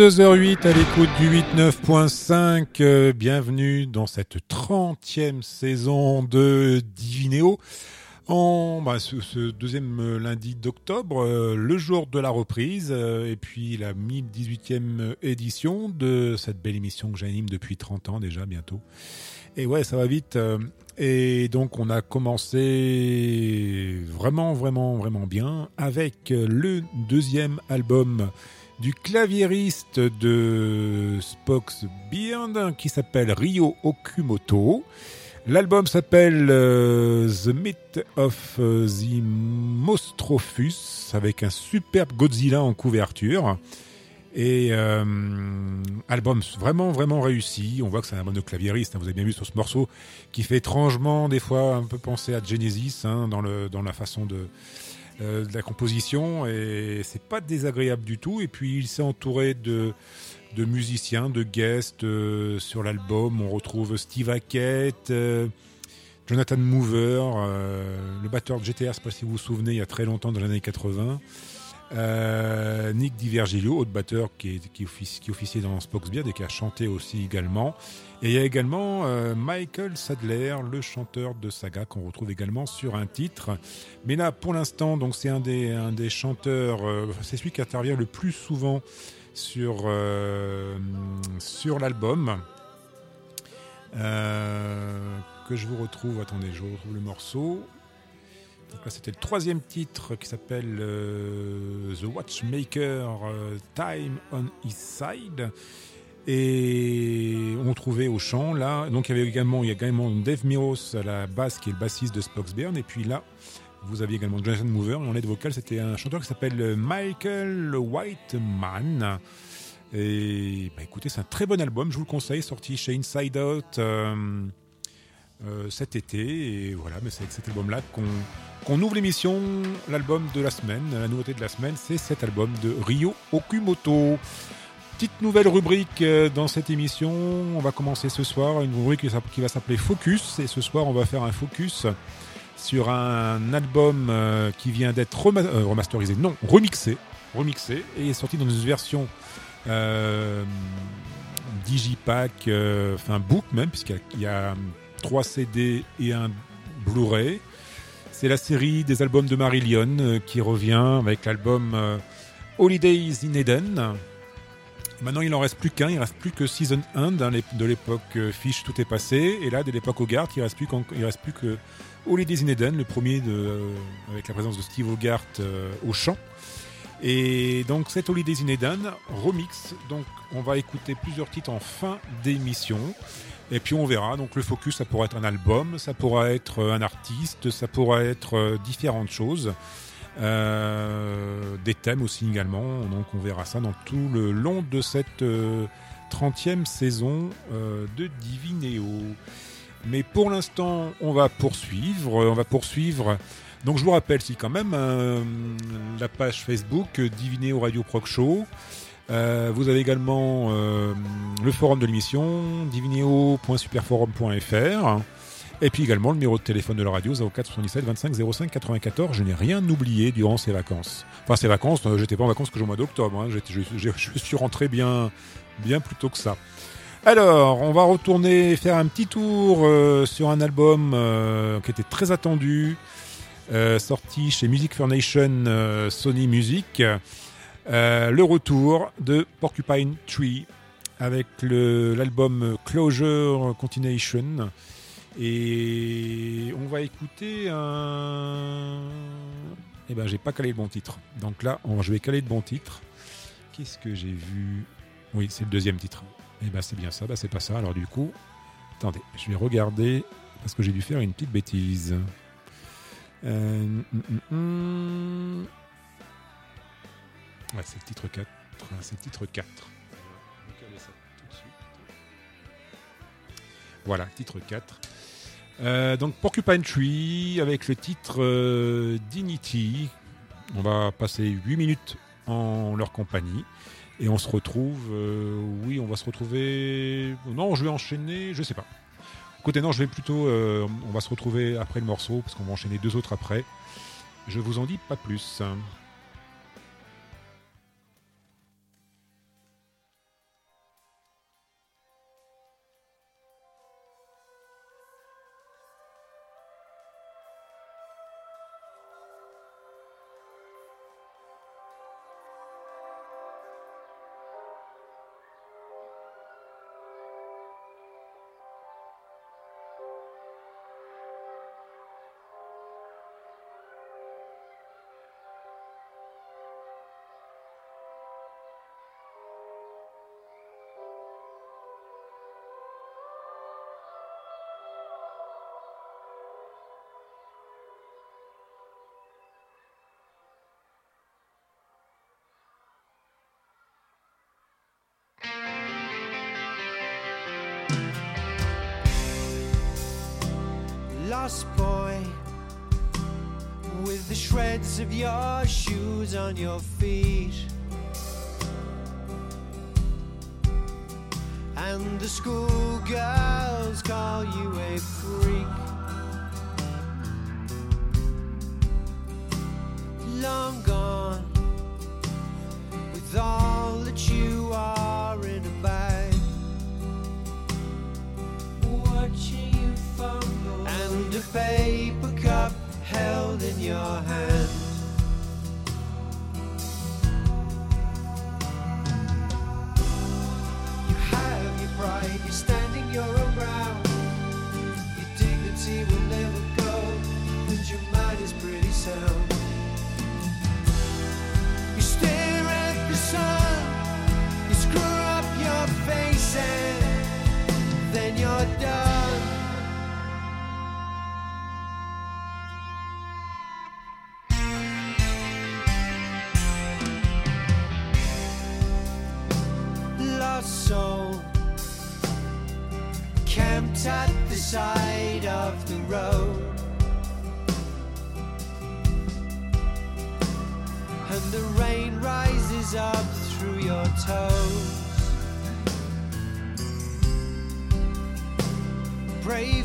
22h08 à l'écoute du 89.5. Euh, bienvenue dans cette 30e saison de Divinéo. En bah, ce, deuxième lundi d'octobre, euh, le jour de la reprise, euh, et puis la 1018e édition de cette belle émission que j'anime depuis 30 ans déjà bientôt. Et ouais, ça va vite. et donc on a commencé vraiment, vraiment, vraiment bien avec le deuxième album du claviériste de Spock's Beard qui s'appelle Ryo Okumoto. L'album s'appelle euh, The Myth of the Mostrophus avec un superbe Godzilla en couverture. Et euh, album vraiment vraiment réussi. On voit que c'est un album de claviériste. Hein. Vous avez bien vu sur ce morceau qui fait étrangement des fois un peu penser à Genesis hein, dans, le, dans la façon de, euh, de la composition et c'est pas désagréable du tout. Et puis il s'est entouré de, de musiciens, de guests euh, sur l'album. On retrouve Steve Hackett, euh, Jonathan Mover, le batteur de GTA, je sais pas si vous vous souvenez, il y a très longtemps, dans les années 80. Nick Divergilio, autre batteur qui, qui, qui officiait dans Spock's Beard et qui a chanté aussi également. Et il y a également euh, Michael Sadler, le chanteur de Saga, qu'on retrouve également sur un titre. Mais là, pour l'instant, donc c'est un des, chanteurs, euh, c'est celui qui intervient le plus souvent sur, euh, sur l'album. que je vous retrouve, attendez, je retrouve le morceau. Donc là, c'était le troisième titre qui s'appelle The Watchmaker Time on His Side. Et on trouvait au chant là, donc il y avait également, il y a également Dave Miros à la basse qui est le bassiste de Spock's Et puis là, vous aviez également Jonathan Mover. Et en aide vocale, c'était un chanteur qui s'appelle Michael Whiteman. Et bah, écoutez, c'est un très bon album, je vous le conseille, sorti chez Inside Out euh, euh, cet été. Et voilà, mais c'est avec cet album-là qu'on ouvre l'émission, l'album de la semaine. La nouveauté de la semaine, c'est cet album de Ryo Okumoto petite nouvelle rubrique euh, dans cette émission. On va commencer ce soir une rubrique qui va s'appeler Focus. Et ce soir, on va faire un focus sur un album euh, qui vient d'être euh, remasterisé, non, remixé, remixé, et est sorti dans une version digipack, enfin book même, puisqu'il y a 3 CD et un Blu-ray. C'est la série des albums de Marillion qui revient avec l'album Holidays in Eden, Maintenant, il en reste plus qu'un, il reste plus que Season 1 de l'époque euh, Fish, tout est passé. Et là, de l'époque Hogarth, il reste plus reste plus que Holidays in Eden, le premier euh, avec la présence de Steve Hogarth euh, au chant. Et donc, cet Holidays in Eden remix. Donc, on va écouter plusieurs titres en fin d'émission. Et puis on verra. Donc le focus, ça pourra être un album, ça pourra être un artiste, ça pourra être différentes choses. Euh, des thèmes aussi également. Donc on verra ça dans tout le long de cette 30e euh, saison euh, de Divinéo. Mais pour l'instant, on va poursuivre. On va poursuivre. Donc je vous rappelle si quand même la page Facebook Divinéo Radio Proc Show. Vous avez également le forum de l'émission divineo.superforum.fr. Et puis également le numéro de téléphone de la radio 04 77 25 05 94. Je n'ai rien oublié durant ces vacances. Enfin ces vacances, euh, j'étais pas en vacances que au mois d'octobre. Hein. Je, je, suis rentré bien, bien plus tôt que ça. Alors, on va retourner faire un petit tour euh, sur un album euh, qui était très attendu, sorti chez Music for Nation Sony Music. Le retour de Porcupine Tree avec l'album Closure Continuation et on va écouter un. Eh ben, j'ai pas calé le bon titre. Donc là, je vais caler le bon titre. Qu'est-ce que j'ai vu? Oui, c'est le deuxième titre. Eh ben, c'est bien ça. Bah, c'est pas ça. Alors du coup, attendez, je vais regarder parce que j'ai dû faire une petite bêtise. Euh, hum, hum, hum. C'est le titre 4. C'est titre 4. Voilà, titre 4. Euh, donc Porcupine Tree avec le titre euh, Dignity. On va passer 8 minutes en leur compagnie. Et on se retrouve. Euh, oui, on va se retrouver. Non, je vais enchaîner. Je sais pas. Écoutez, non, je vais plutôt. on va se retrouver après le morceau parce qu'on va enchaîner deux autres après. Je vous en dis pas plus. on your. side of the road. And the rain rises up through your toes. Brave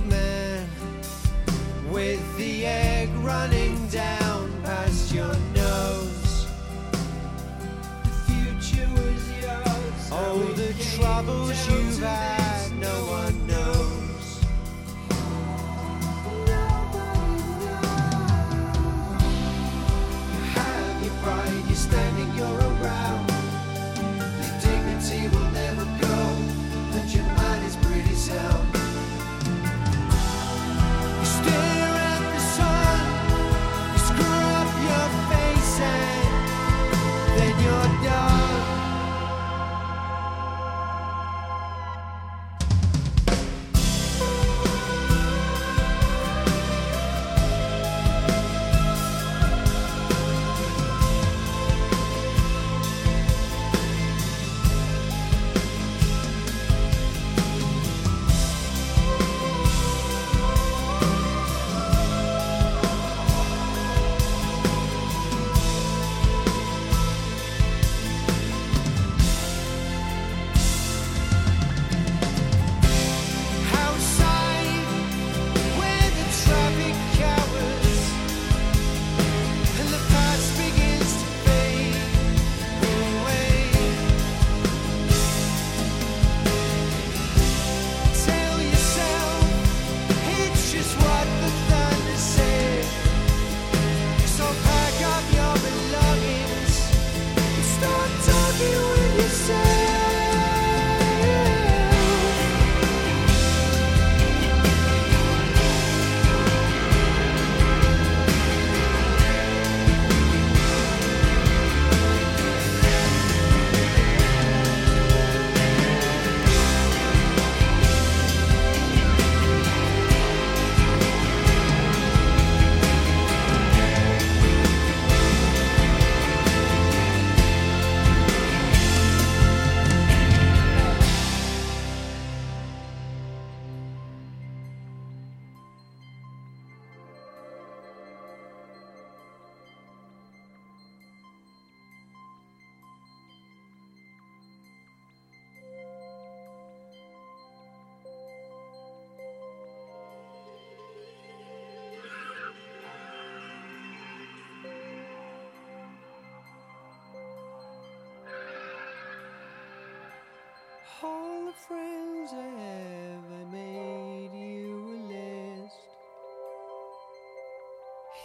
all the friends I have, I made you a list.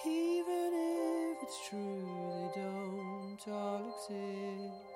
Even if it's true, they don't all exist.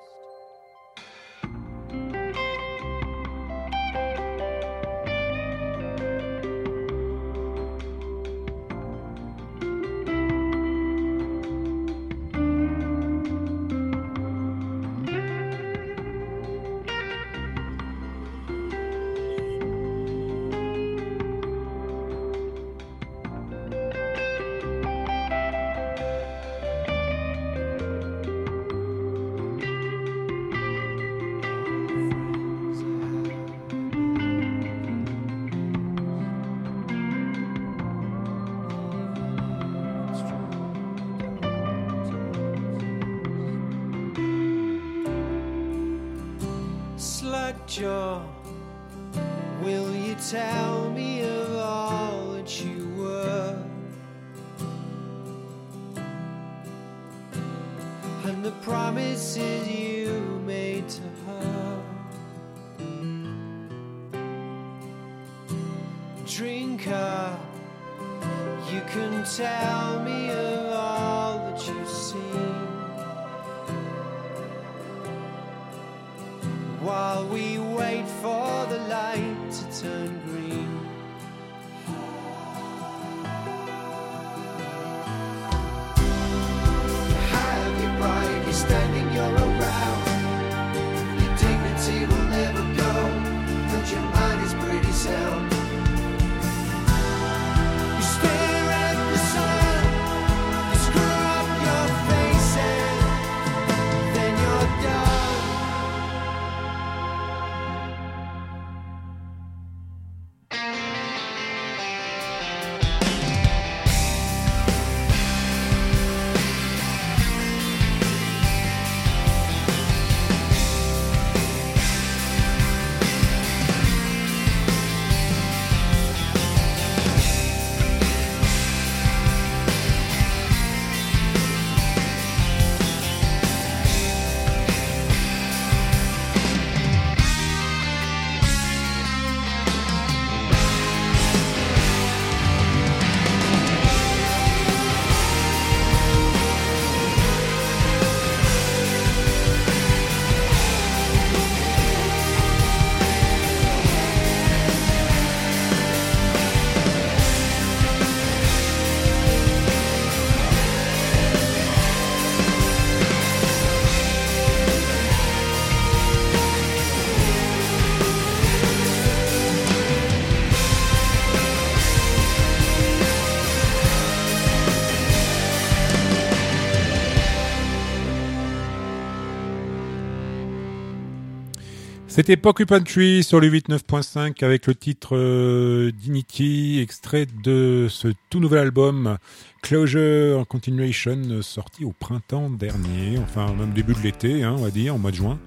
C'était Porcupine Tree sur le 89.5 avec le titre euh, Dignity, extrait de ce tout nouvel album Closure Continuation, sorti au printemps dernier, enfin même début de l'été, hein, on va dire, en mois de juin.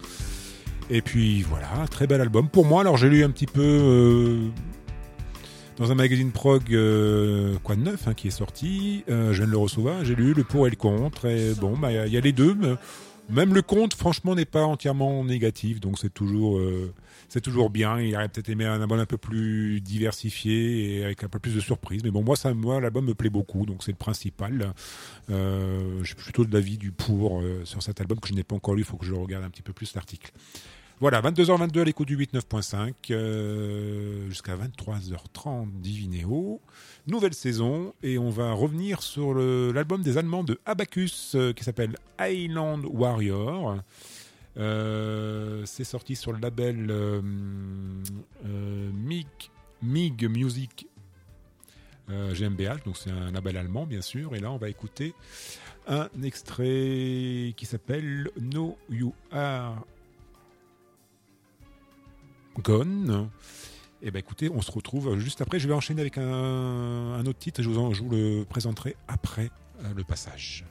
Et puis voilà, très bel album. Pour moi, alors j'ai lu un petit peu euh, dans un magazine prog, euh, quoi de neuf, hein, qui est sorti. Euh, je viens de le recevoir, j'ai lu le pour et le contre. Et bon, bah, il y a- les deux. Même le contre, franchement, n'est pas entièrement négatif. Donc c'est toujours, euh, c'est toujours bien. Il aurait peut-être aimé un album un peu plus diversifié et avec un peu plus de surprises. Mais bon, moi, ça, moi, l'album me plaît beaucoup. Donc c'est le principal. Euh, je suis plutôt de l'avis du pour euh, sur cet album que je n'ai pas encore lu. Il faut que je regarde un petit peu plus l'article. Voilà, 22h22 à l'écoute du 89.5, euh, jusqu'à 23h30 Divinéo. Nouvelle saison, et on va revenir sur l'album des Allemands de Abacus, euh, qui s'appelle Island Warrior. Euh, C'est sorti sur le label euh, MIG, MIG Music GmbH, donc c'est un label allemand bien sûr, et là on va écouter un extrait qui s'appelle No You Are Gone. Et ben écoutez, on se retrouve juste après. Je vais enchaîner avec un, un autre titre. Je vous, en- je vous le présenterai après euh, le passage.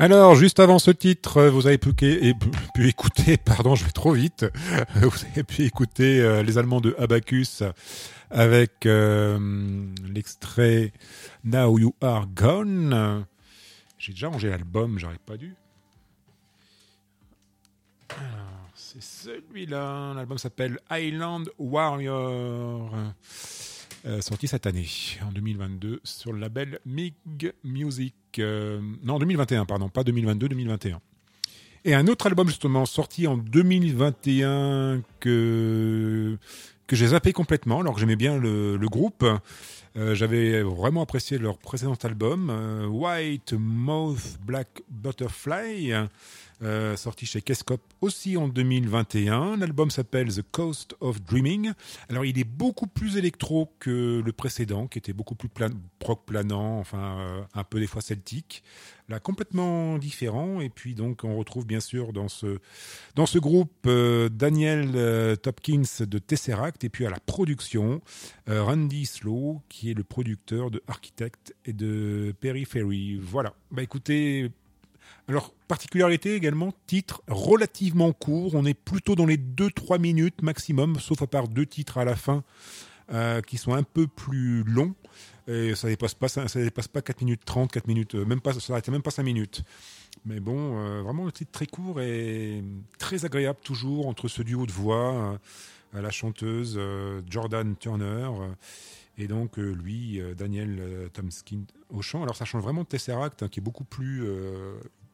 Alors, juste avant ce titre, vous avez pu, écouter, pardon, je vais trop vite, vous avez pu écouter euh, les Allemands de Abacus avec euh, l'extrait Now You Are Gone. J'ai déjà rangé l'album, j'aurais pas dû. Alors, c'est celui-là. L'album s'appelle Island Warrior. Euh, sorti cette année, en 2022, sur le label MIG Music. Euh, non, 2021, pardon, pas 2022, 2021. Et un autre album, justement, sorti en 2021 que, que j'ai zappé complètement, alors que j'aimais bien le, groupe. Euh, J'avais vraiment apprécié leur précédent album, euh, White Mouth Black Butterfly, euh, sorti chez Kescop aussi en 2021. L'album s'appelle The Coast of Dreaming. Alors il est beaucoup plus électro que le précédent, qui était beaucoup plus plan proc planant, enfin euh, un peu des fois celtique. Là complètement différent. Et puis donc on retrouve bien sûr dans ce dans ce groupe euh, Daniel Topkins de Tesseract et puis à la production Randy Slow qui est le producteur de Architect et de Periphery. Voilà. Bah écoutez, alors, particularité également, titre relativement court. On est plutôt dans les 2-3 minutes maximum, sauf à part deux titres à la fin euh, qui sont un peu plus longs. Et ça dépasse pas, ça, dépasse pas 4 minutes 30, 4 minutes, euh, même pas, ça n'arrête même pas 5 minutes. Mais bon, euh, vraiment le titre très court et très agréable toujours entre ce duo de voix, euh, la chanteuse Jordan Turner. et donc lui, Daniel Tomskin au chant. Alors ça change vraiment de Tesseract, hein, qui est beaucoup plus,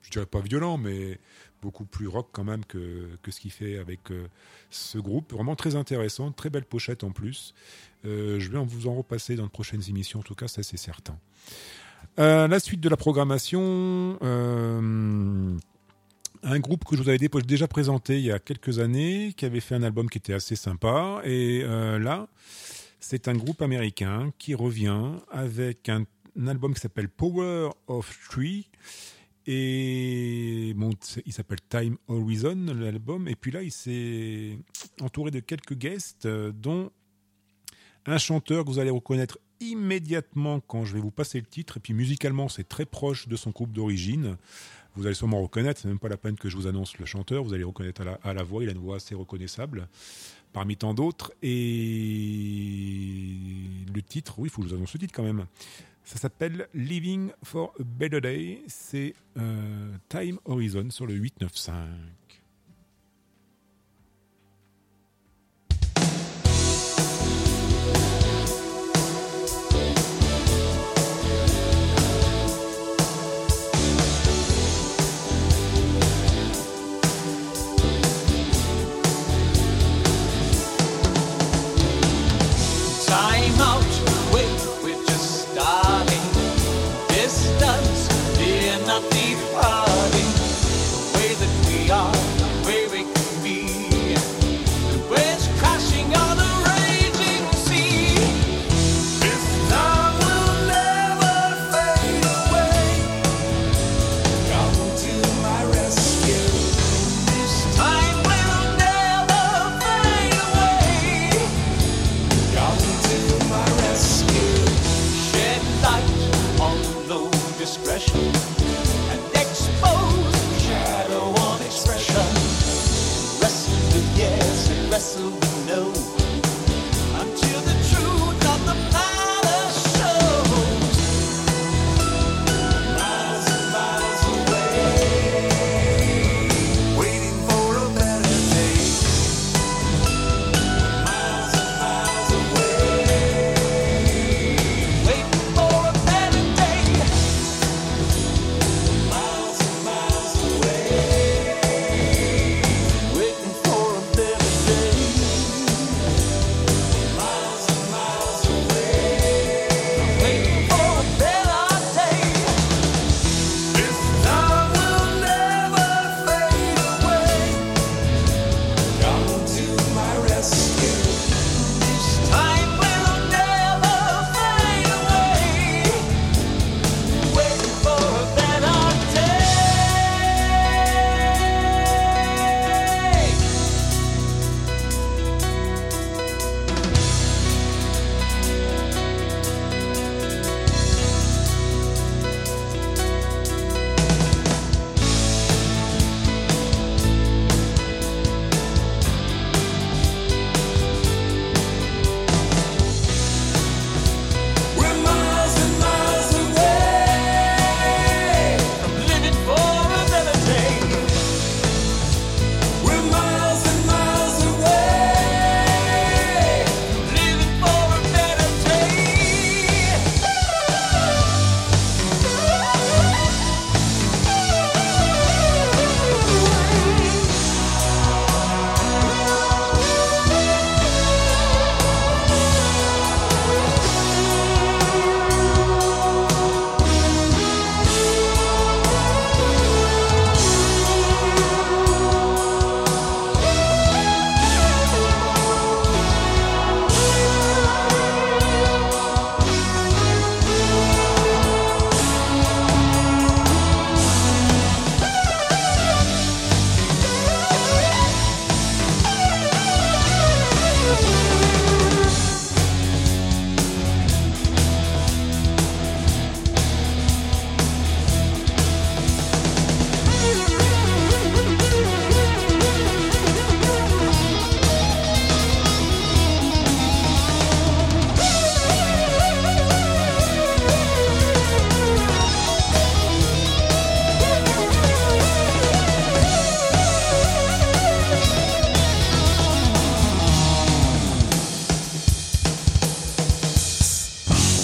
je dirais pas violent, mais beaucoup plus rock quand même que, que ce qu'il fait avec euh, ce groupe. Vraiment très intéressant, très belle pochette en plus. Euh, je vais vous en repasser dans de prochaines émissions, en tout cas ça c'est certain. Euh, la suite de la programmation. un groupe que je vous avais dé- déjà présenté il y a quelques années, qui avait fait un album qui était assez sympa. Et là, c'est un groupe américain qui revient avec un, un album qui s'appelle Power of Three. Et bon, il s'appelle Time Horizon, l'album. Et puis là, il s'est entouré de quelques guests, euh, dont un chanteur que vous allez reconnaître immédiatement quand je vais vous passer le titre. Et puis musicalement, c'est très proche de son groupe d'origine. Vous allez sûrement reconnaître, c'est même pas la peine que je vous annonce le chanteur, vous allez reconnaître à la, à la voix, il a une voix assez reconnaissable parmi tant d'autres. Et le titre, oui, il faut que je vous annonce le titre quand même. Ça s'appelle Living for a Better Day. C'est euh, Time Horizon sur le 895.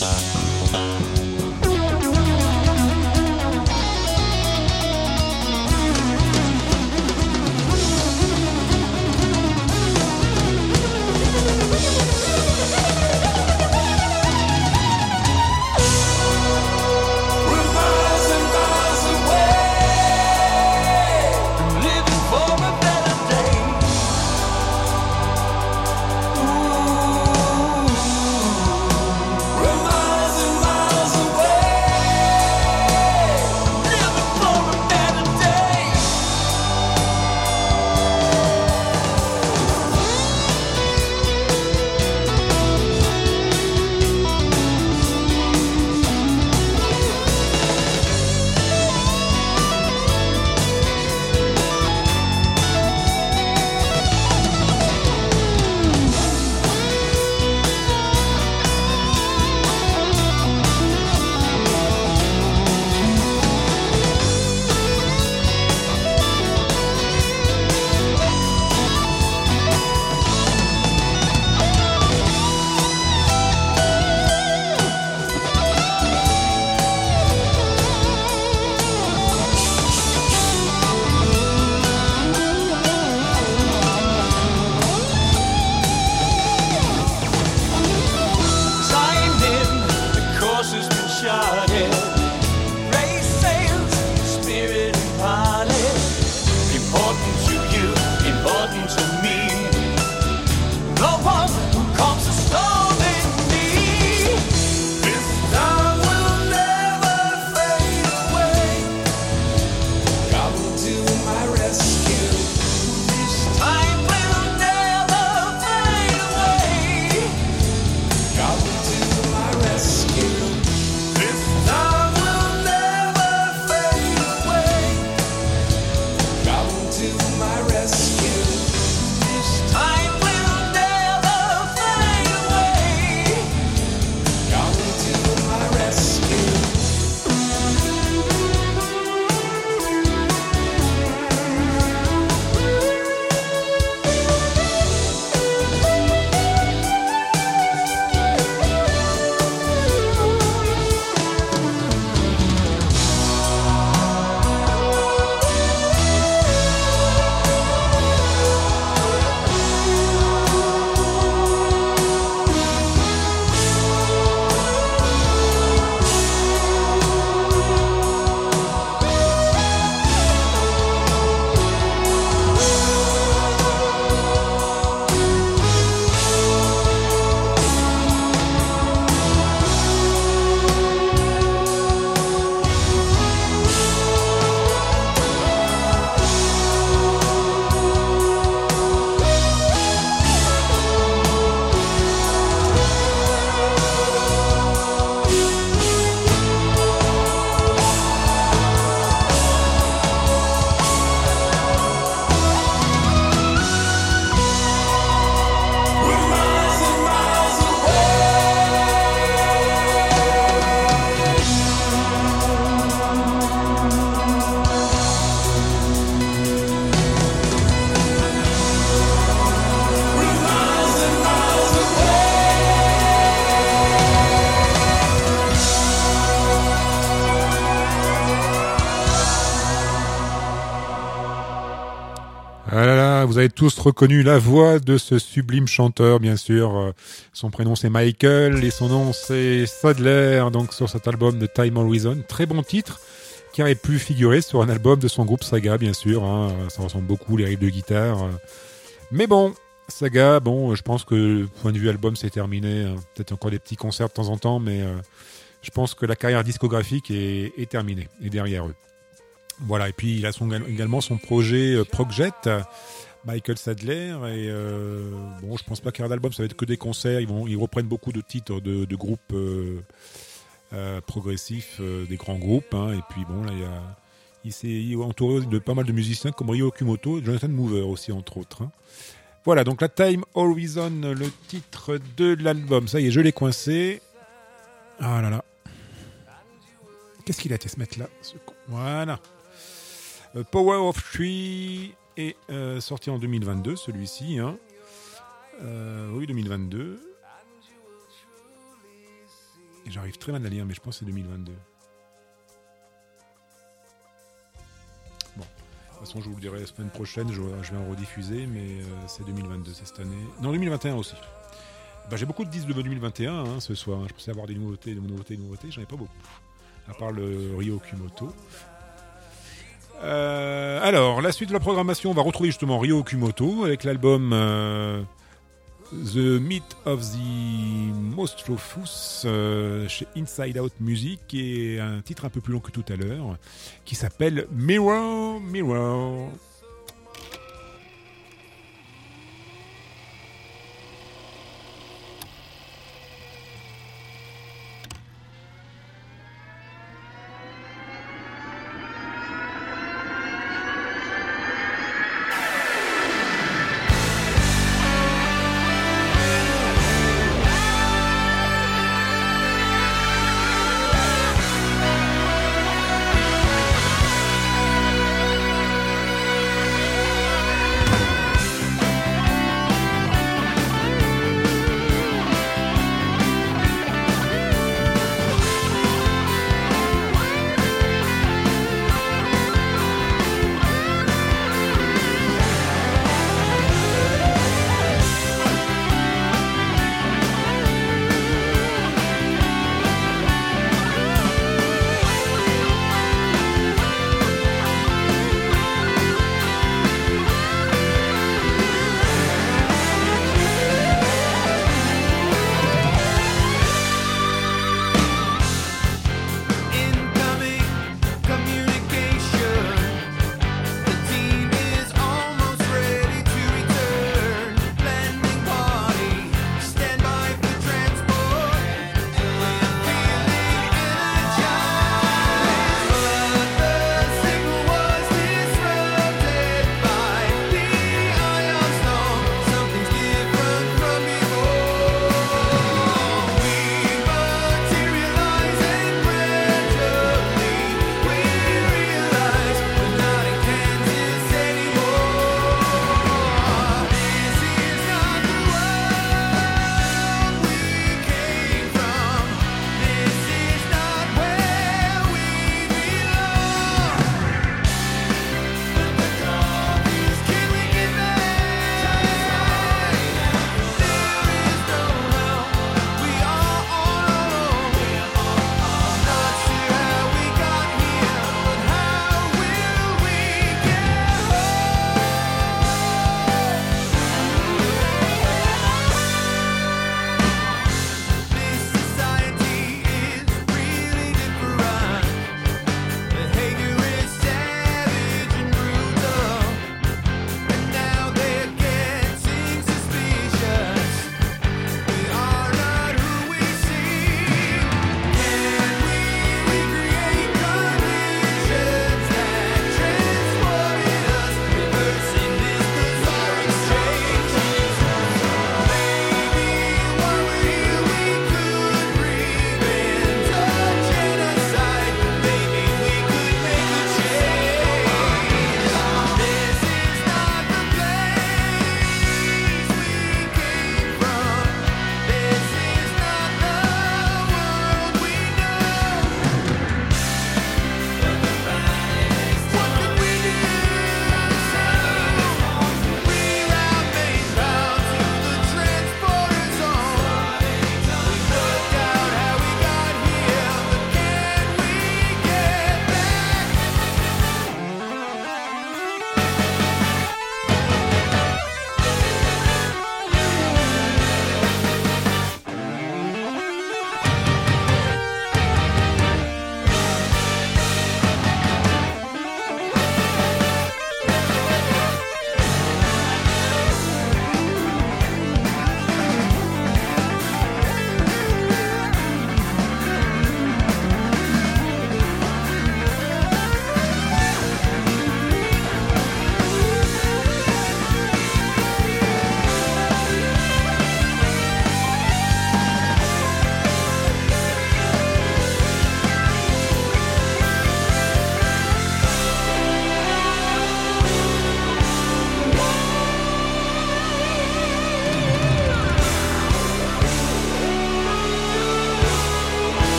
Bye. Tous reconnu la voix de ce sublime chanteur, bien sûr. Euh, Son prénom c'est Michael et son nom c'est Sadler, donc sur cet album de Time Horizon. Très bon titre qui aurait pu figurer sur un album de son groupe Saga, bien sûr. hein. Ça ressemble beaucoup, les riffs de guitare. euh. Mais bon, Saga, bon, je pense que point de vue album c'est terminé. hein. Peut-être encore des petits concerts de temps en temps, mais euh, je pense que la carrière discographique est, terminée, est derrière eux. Voilà, et puis il a son, également son projet euh, Michael Sadler, et euh, bon, je pense pas ait d'album, ça va être que des concerts, ils, vont, ils reprennent beaucoup de titres de, groupes euh, euh, progressifs, euh, des grands groupes, hein, et puis bon, là, il a, il s'est entouré de pas mal de musiciens comme Ryo Okumoto, et Jonathan Mover aussi, entre autres. hein. Voilà, donc la Time Horizon, le titre de l'album, ça y est, je l'ai coincé. Ah là là. Qu'est-ce qu'il a été mec-là ce con? Voilà. Power of Three est euh, sorti en 2022, celui-ci. Hein. Euh, oui, 2022. Et J'arrive très mal à lire, mais je pense que c'est 2022. Bon, de toute façon, je vous le dirai la semaine prochaine, je, je vais en rediffuser, mais euh, c'est 2022, c'est cette année. Non, 2021 aussi. Bah, J'ai beaucoup de disques de 2021 hein, ce soir. Je pensais avoir des nouveautés, des nouveautés, des nouveautés. J'en ai pas beaucoup. À part le Rio Kumoto. Euh, alors, la suite de la programmation, on va retrouver justement Ryo Okumoto avec l'album euh, The Meat of the Monstrofus euh, chez Inside Out Music et un titre un peu plus long que tout à l'heure qui s'appelle Mirror. Mirror,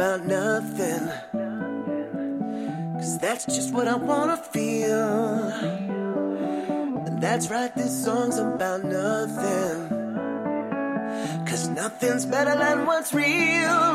about nothing. Cause that's just what I wanna feel. And that's right, this song's about nothing. Cause nothing's better than what's real.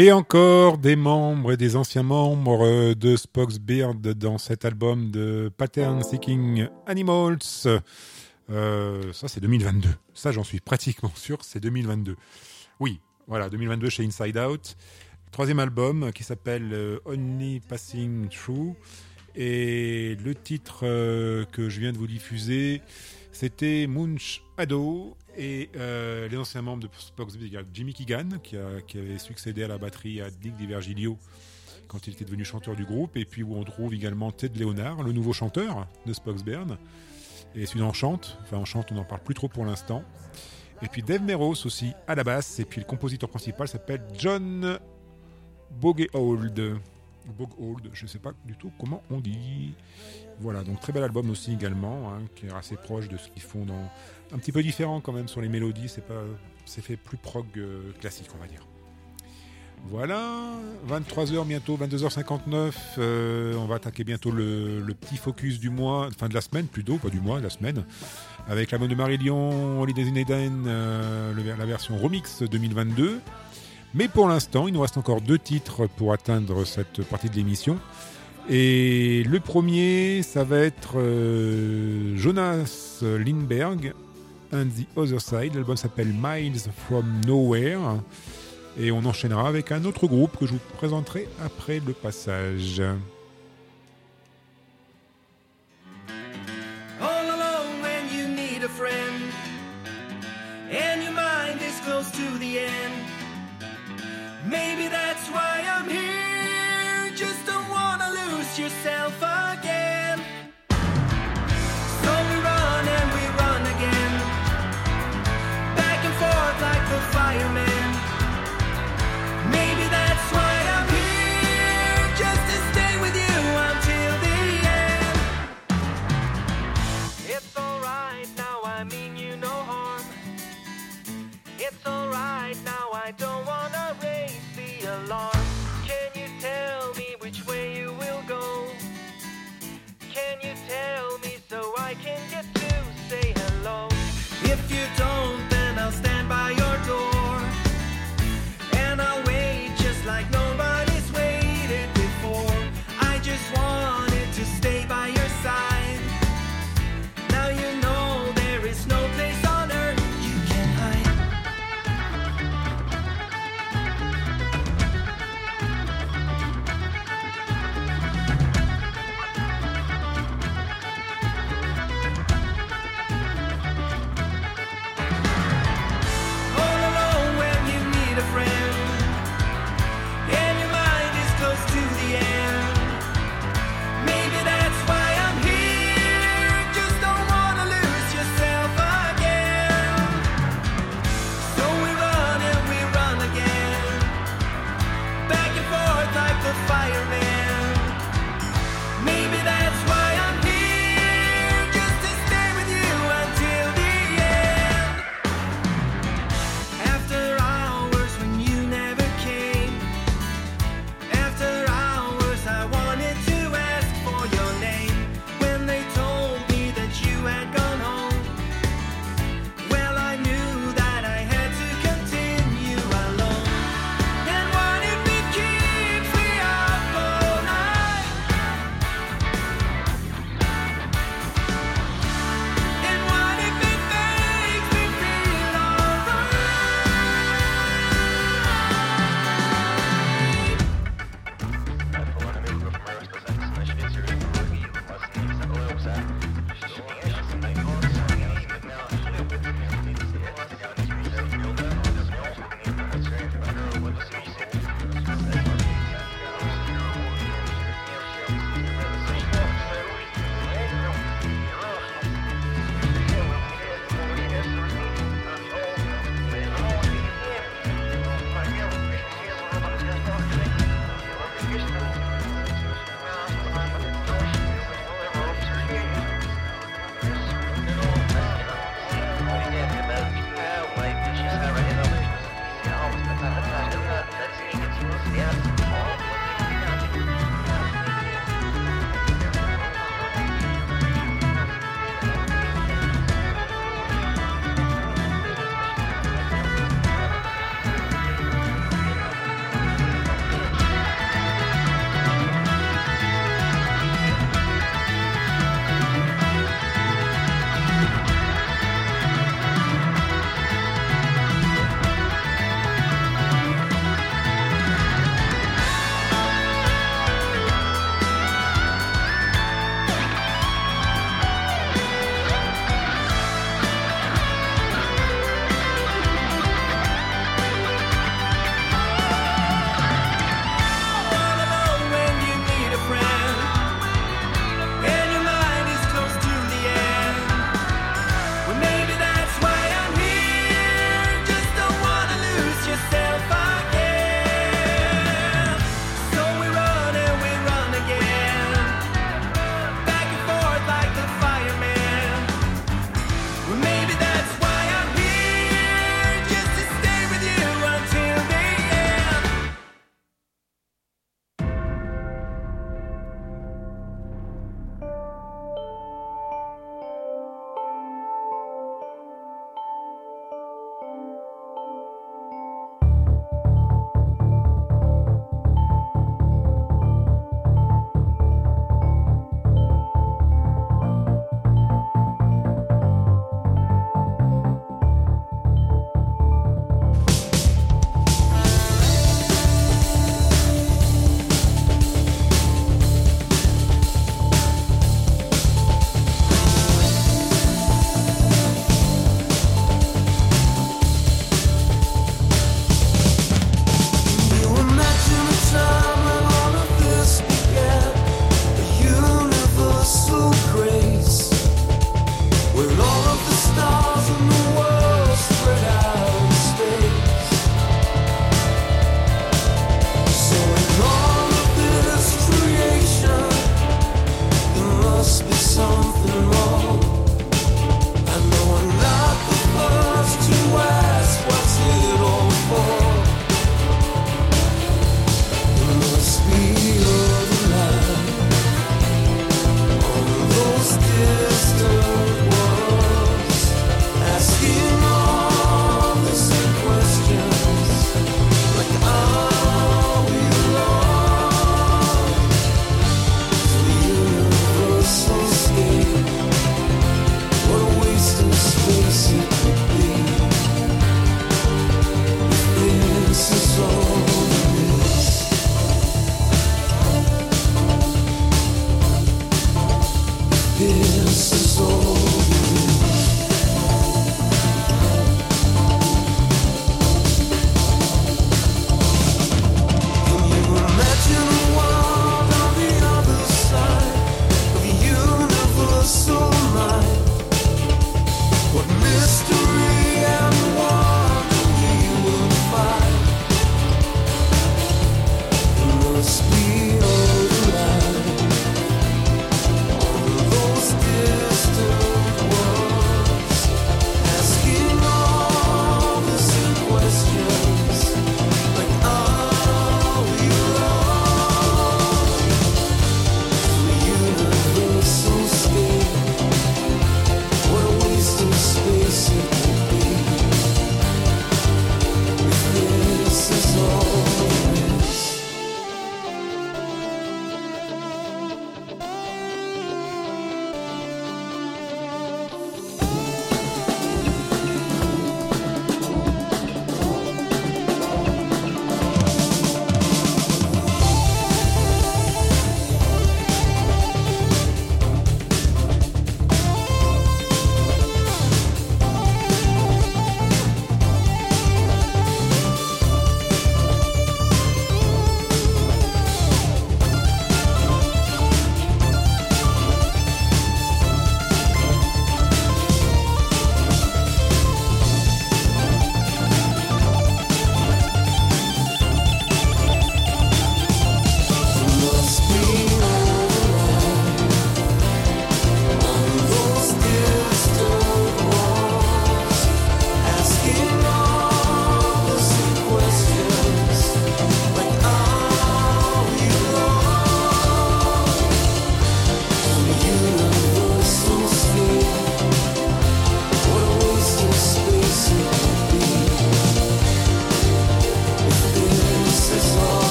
Et encore des membres et des anciens membres de Spock's Beard dans cet album de Pattern Seeking Animals. Euh, ça, c'est 2022. Ça, j'en suis pratiquement sûr, c'est 2022. Oui, voilà, 2022 chez Inside Out. Troisième album qui s'appelle euh, Only Passing Through. Et le titre euh, que je viens de vous diffuser, c'était Munch Ado. Et euh, les anciens membres de Spock's Beard, il Jimmy Keegan qui, a- qui avait succédé à la batterie à Dick DiVergilio quand il était devenu chanteur du groupe. Et puis où on trouve également Ted Leonard, le nouveau chanteur de Spock's Beard. Et celui en chante, enfin en chante, on n'en parle plus trop pour l'instant. Et puis Dave Meros aussi à la basse. Et puis le compositeur principal s'appelle John Bogehold. Bogehold, je ne sais pas du tout comment on dit. Voilà, donc très bel album aussi également, hein, qui est assez proche de ce qu'ils font dans. Un petit peu différent quand même sur les mélodies, c'est pas, c'est fait plus prog euh, classique, on va dire. Voilà, 23h bientôt, 22h59. euh, on va attaquer bientôt le, petit focus du mois, enfin de la semaine plutôt, pas du mois, de la semaine. Avec l'album de Marillion, Holidays in Eden, euh, la version remix 2022. Mais pour l'instant, il nous reste encore deux titres pour atteindre cette partie de l'émission. Et le premier, ça va être euh, Jonas Lindberg and the Other Side. L'album s'appelle Miles from Nowhere. Et on enchaînera avec un autre groupe que je vous présenterai après le passage. All alone when you need a friend, and your mind is close to the end. Maybe that's why I'm here. Just don't wanna lose yourself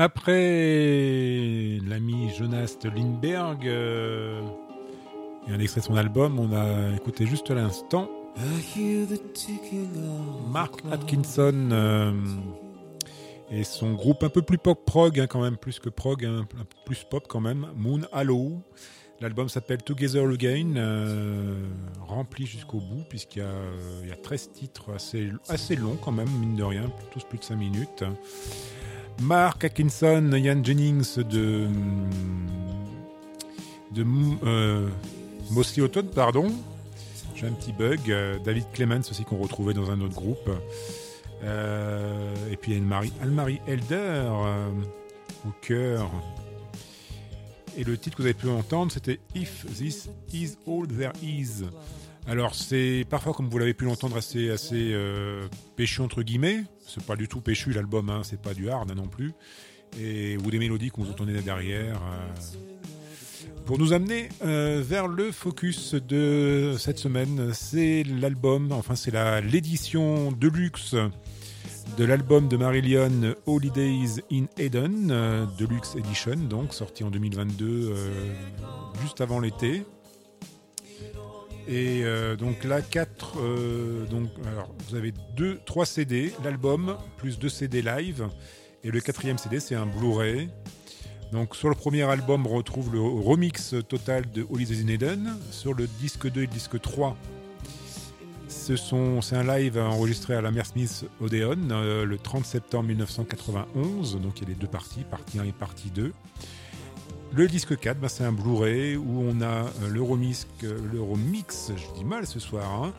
Après l'ami Jonas Lindberg euh, et un extrait de son album, on a écouté juste l'instant Mark Atkinson euh, et son groupe un peu plus pop prog hein, quand même, plus que prog, hein, plus pop quand même, Moon Halo. L'album s'appelle Together Again, euh, rempli jusqu'au bout puisqu'il y, euh, y a 13 titres assez, assez longs quand même, mine de rien, tous plus de 5 minutes. Mark Atkinson, Ian Jennings de, de euh, Mosley Autumn, pardon. J'ai un petit bug. Euh, David Clemens aussi qu'on retrouvait dans un autre groupe. Euh, et puis Anne-Marie Anne-Marie Elder au cœur. Et le titre que vous avez pu entendre, c'était If This Is All There Is. Alors c'est parfois, comme vous l'avez pu l'entendre, assez, assez euh, péchu entre guillemets. C'est pas du tout péchu l'album, hein, c'est pas du hard hein, non plus. Et ou des mélodies qu'on vous entendez là derrière. euh. Pour nous amener euh, vers le focus de cette semaine, c'est l'album, enfin c'est l'édition deluxe de l'album de Marillion Holidays in Eden, Deluxe Edition, donc sorti en 2022, euh, juste avant l'été. Et euh, donc là, 4, donc alors vous avez deux, trois CD, l'album plus deux CD live, et le quatrième CD c'est un Blu-ray. Donc sur le premier album, on retrouve le remix total de Holidays in Eden. Sur le disque 2 et le disque 3, ce sont- c'est un live enregistré à la Smith Odeon euh, le 30 septembre 1991. Donc il y a les deux parties, partie 1 et partie 2. Le disque 4, bah, c'est un Blu-ray où on a euh, le remix, le remix, je dis mal ce soir, hein,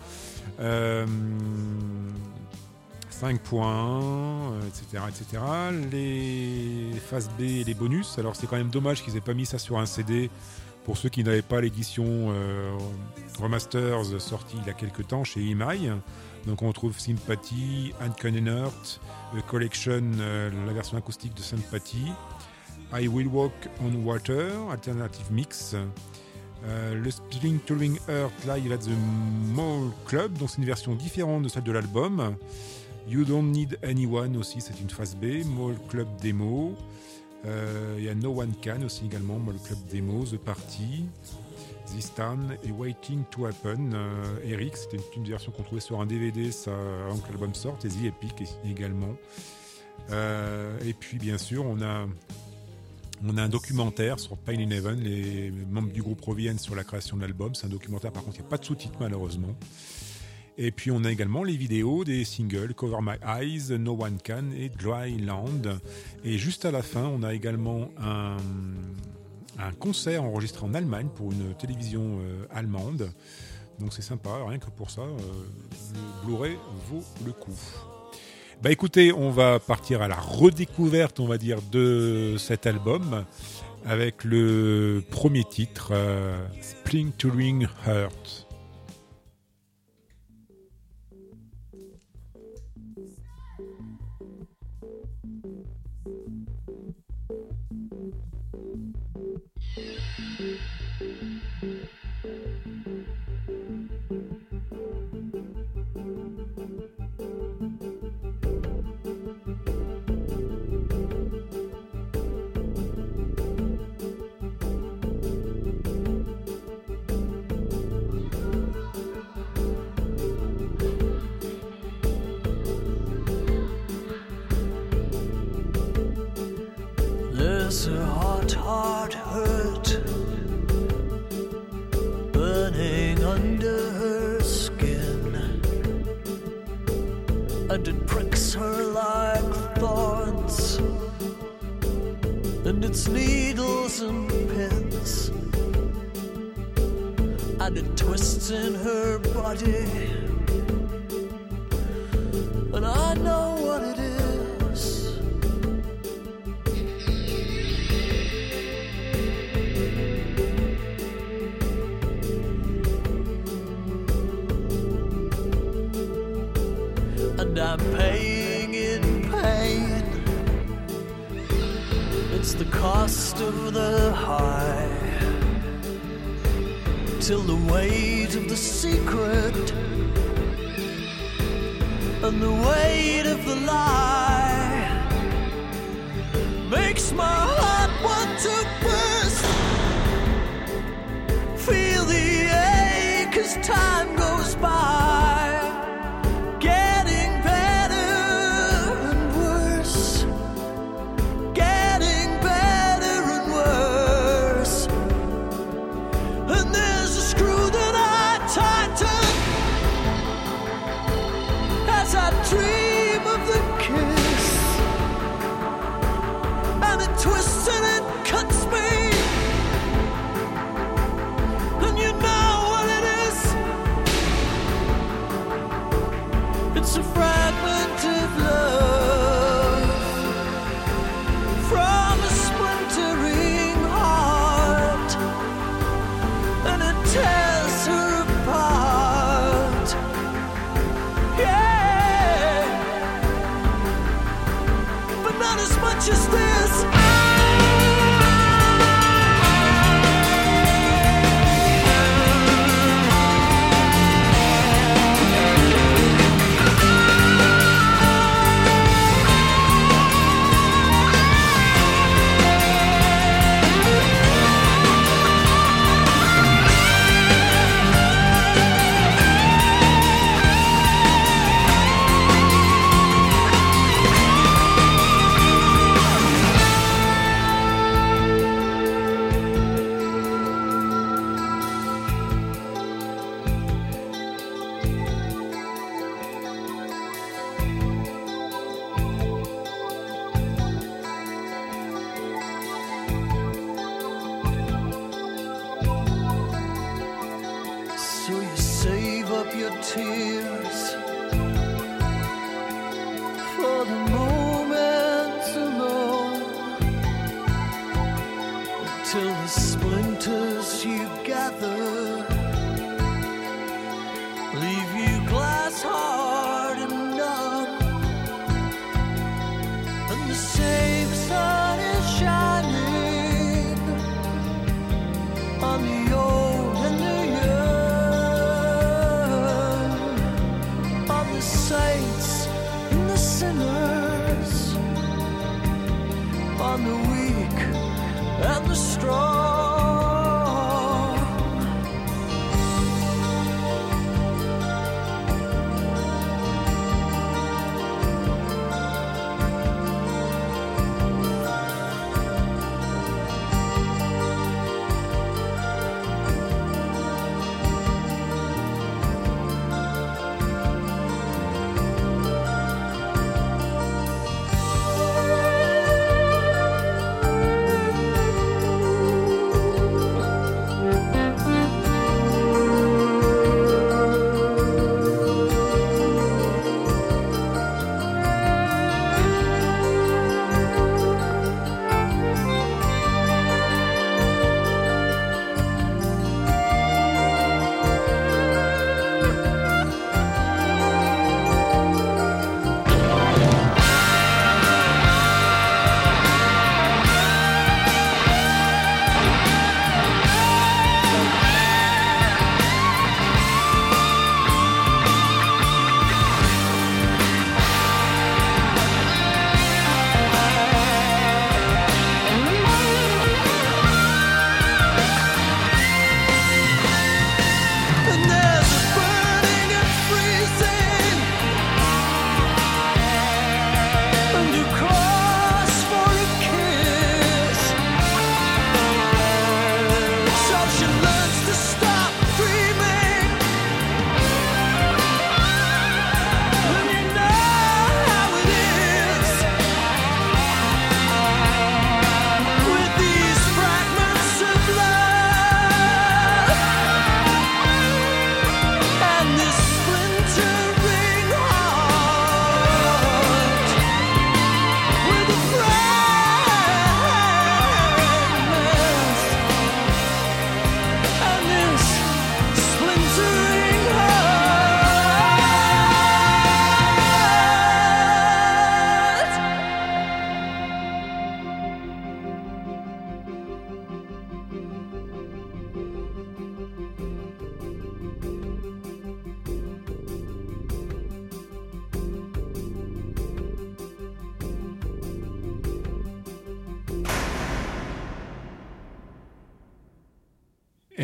euh, 5 points, euh, etc., etc. Les phases B et les bonus. Alors c'est quand même dommage qu'ils aient pas mis ça sur un CD pour ceux qui n'avaient pas l'édition euh, remasters sortie il y a quelques temps chez EMI. Donc on trouve Sympathy, Uncanny The Collection, euh, la version acoustique de Sympathy, I Will Walk on Water, Alternative Mix, euh, le Spilling Touring Earth Live at the Mall Club, donc c'est une version différente de celle de l'album. You Don't Need Anyone aussi, c'est une phase B, Mall Club Demo. Euh, Il y a No One Can aussi également, Mall Club Demo, The Party, This Town et Waiting to Happen. Euh, Eric, c'était une, version qu'on trouvait sur un DVD ça, avant que l'album sorte, et The Epic également. Et puis bien sûr, on a on a un documentaire sur Pain in Heaven, les membres du groupe reviennent sur la création de l'album. C'est un documentaire, par contre, il n'y a pas de sous-titres malheureusement. Et puis on a également les vidéos des singles Cover My Eyes, No One Can et Dry Land. Et juste à la fin, on a également un, concert enregistré en Allemagne pour une télévision euh, allemande. Donc c'est sympa, rien que pour ça, euh, le Blu-ray vaut le coup. Bah écoutez, on va partir à la redécouverte, on va dire, de cet album avec le premier titre, euh, to Heart. There's a hot, hard hurt. Burning under her skin, and it pricks her like thorns, and it's needles and pins, and it twists in her body, and I know what it the cost of the high, till the weight of the secret and the weight of the lie makes my heart want to burst. Feel the ache as time.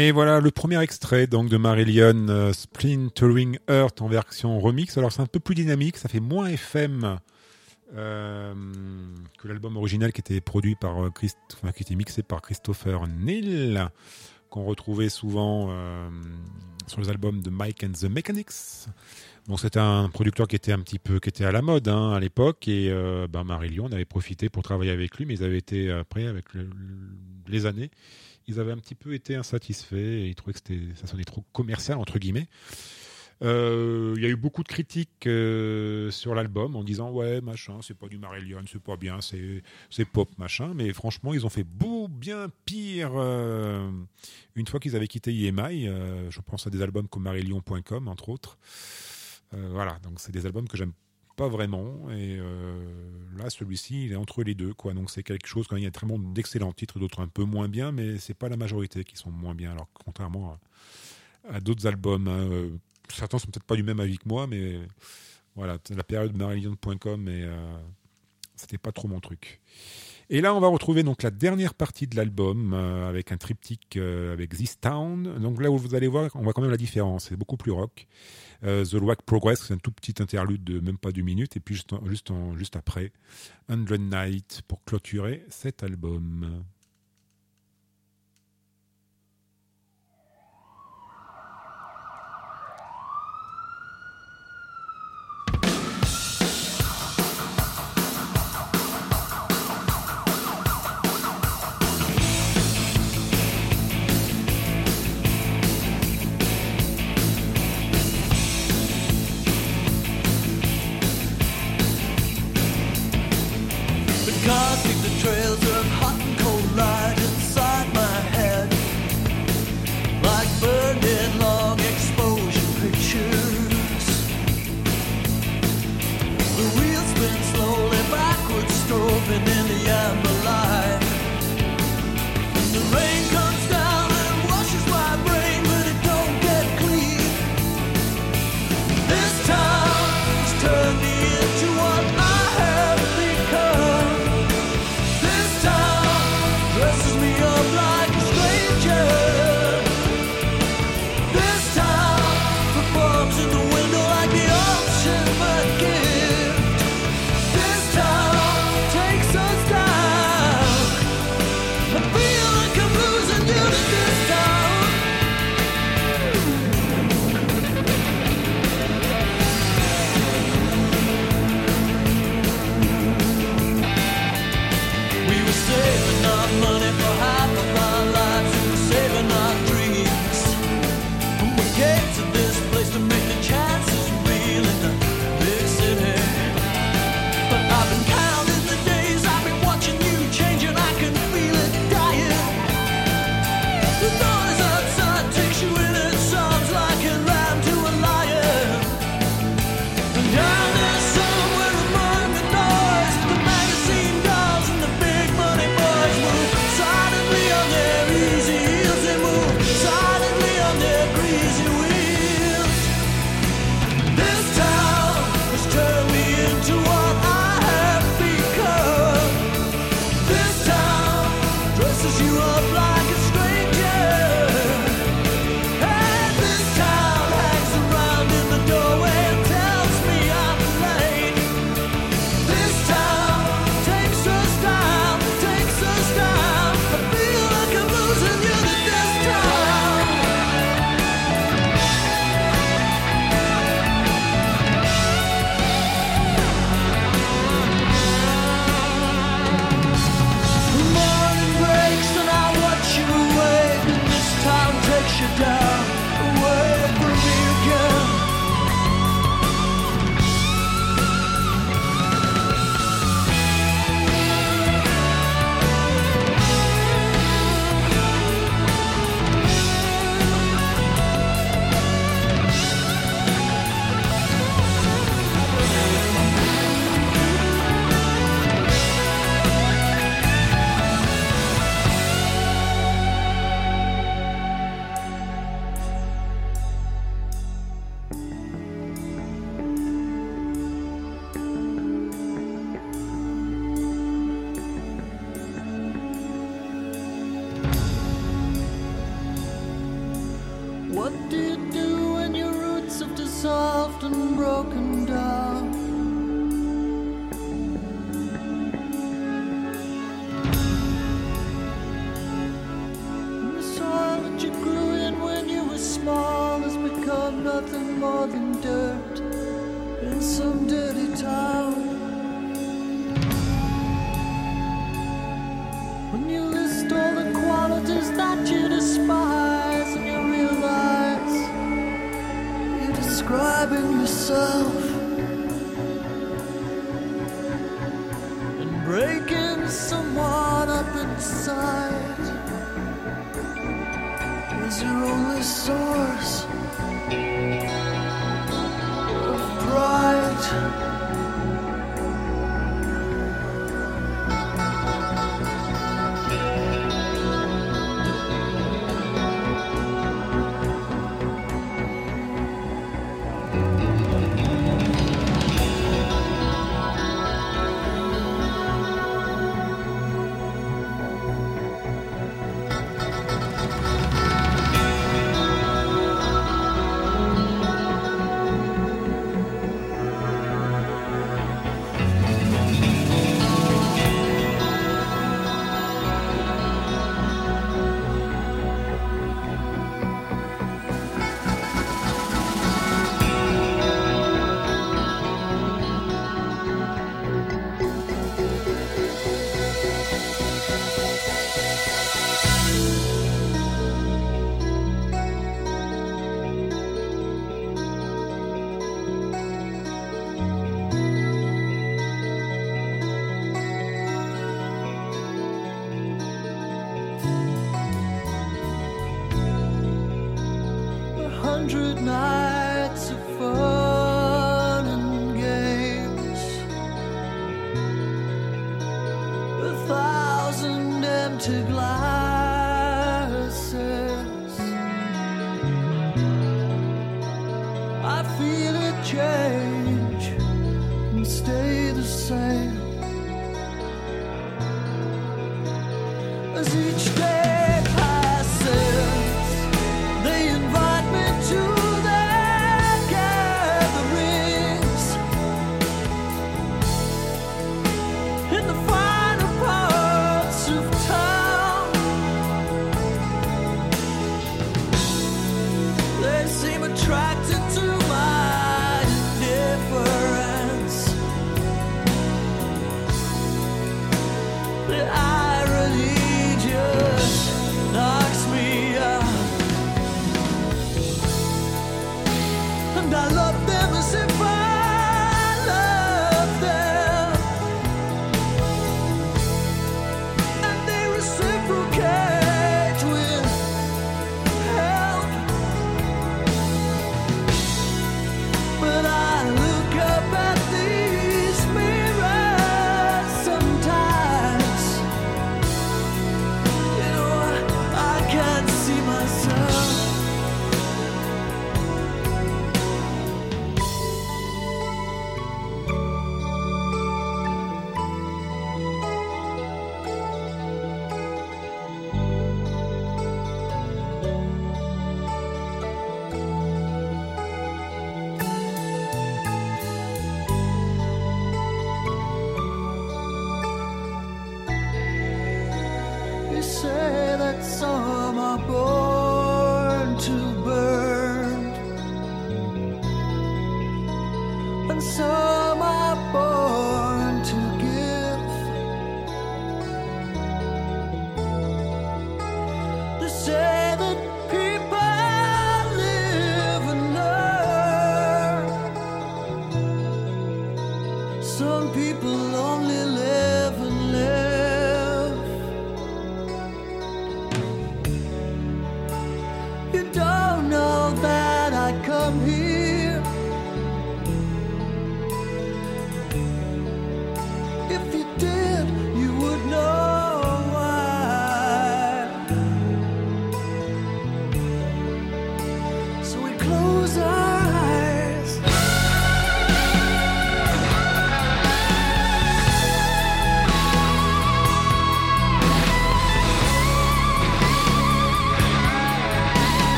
Et voilà le premier extrait donc de Marillion euh, Splintering Earth en version remix. Alors c'est un peu plus dynamique, ça fait moins FM euh, que l'album original qui était produit par euh, qui était mixé par Christopher Neal, qu'on retrouvait souvent sur les albums de Mike and the Mechanics. Bon, c'était un producteur qui était un petit peu, qui était à la mode hein, à l'époque, et ben, Marillion avait profité pour travailler avec lui, mais ils avaient été après avec le- les années ils avaient un petit peu été insatisfaits et ils trouvaient que ça sonnait trop commercial, entre guillemets. Euh, Il y a eu beaucoup de critiques euh, sur l'album en disant ouais machin c'est pas du Marillion c'est pas bien c'est c'est pop machin mais franchement ils ont fait beau bien pire euh, une fois qu'ils avaient quitté EMI je pense à des albums comme Marillion.com entre autres voilà donc c'est des albums que j'aime pas vraiment. Et euh, là, celui-ci, il est entre les deux. Quoi. Donc c'est quelque chose, quand il y a tellement d'excellents titres, d'autres un peu moins bien, mais c'est pas la majorité qui sont moins bien. Alors contrairement à, d'autres albums, hein, euh, certains sont peut-être pas du même avis que moi, mais voilà, la période Marillion.com, et euh, c'était pas trop mon truc. Et là, on va retrouver donc la dernière partie de l'album euh, avec un triptyque euh, avec This Town. Donc là où vous allez voir, on voit quand même la différence. C'est beaucoup plus rock. Euh, The Rock Progress, c'est un tout petit interlude de même pas deux minutes. Et puis juste, en, juste, en, juste après, Hundred Night pour clôturer cet album.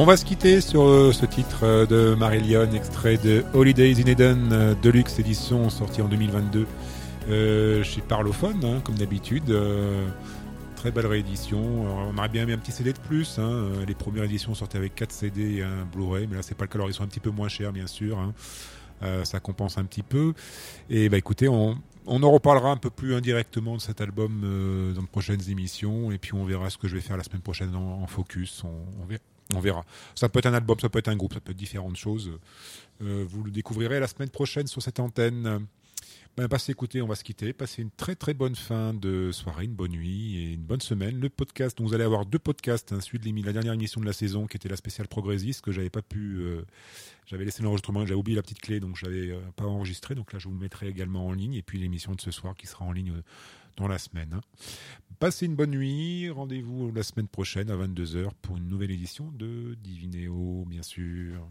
On va se quitter sur euh, ce titre euh, de Marillion, extrait de Holidays in Eden, euh, Deluxe édition sortie en 2022 euh, chez Parlophone, hein, comme d'habitude. très belle réédition. On aurait bien mis un petit CD de plus. hein. Les premières éditions sortaient avec 4 CD et un Blu-ray, mais là c'est pas le cas. Alors ils sont un petit peu moins chers, bien sûr. hein. Ça compense un petit peu. Et bah écoutez, on, en reparlera un peu plus indirectement de cet album dans de prochaines émissions. Et puis on verra ce que je vais faire la semaine prochaine en, focus. On verra. On verra. Ça peut être un album, ça peut être un groupe, ça peut être différentes choses. Euh, vous le découvrirez la semaine prochaine sur cette antenne. Ben, passez écouter, on va se quitter. Passez une très très bonne fin de soirée, une bonne nuit et une bonne semaine. Le podcast, donc vous allez avoir deux podcasts. hein, celui de la dernière émission de la saison qui était la spéciale progressiste que j'avais pas pu. euh, j'avais laissé l'enregistrement, j'avais oublié la petite clé donc je l'avais euh, pas enregistré. Donc là je vous le mettrai également en ligne. Et puis l'émission de ce soir qui sera en ligne euh, la semaine. hein. Passez une bonne nuit. Rendez-vous la semaine prochaine à 22h pour une nouvelle édition de Divinéo, bien sûr.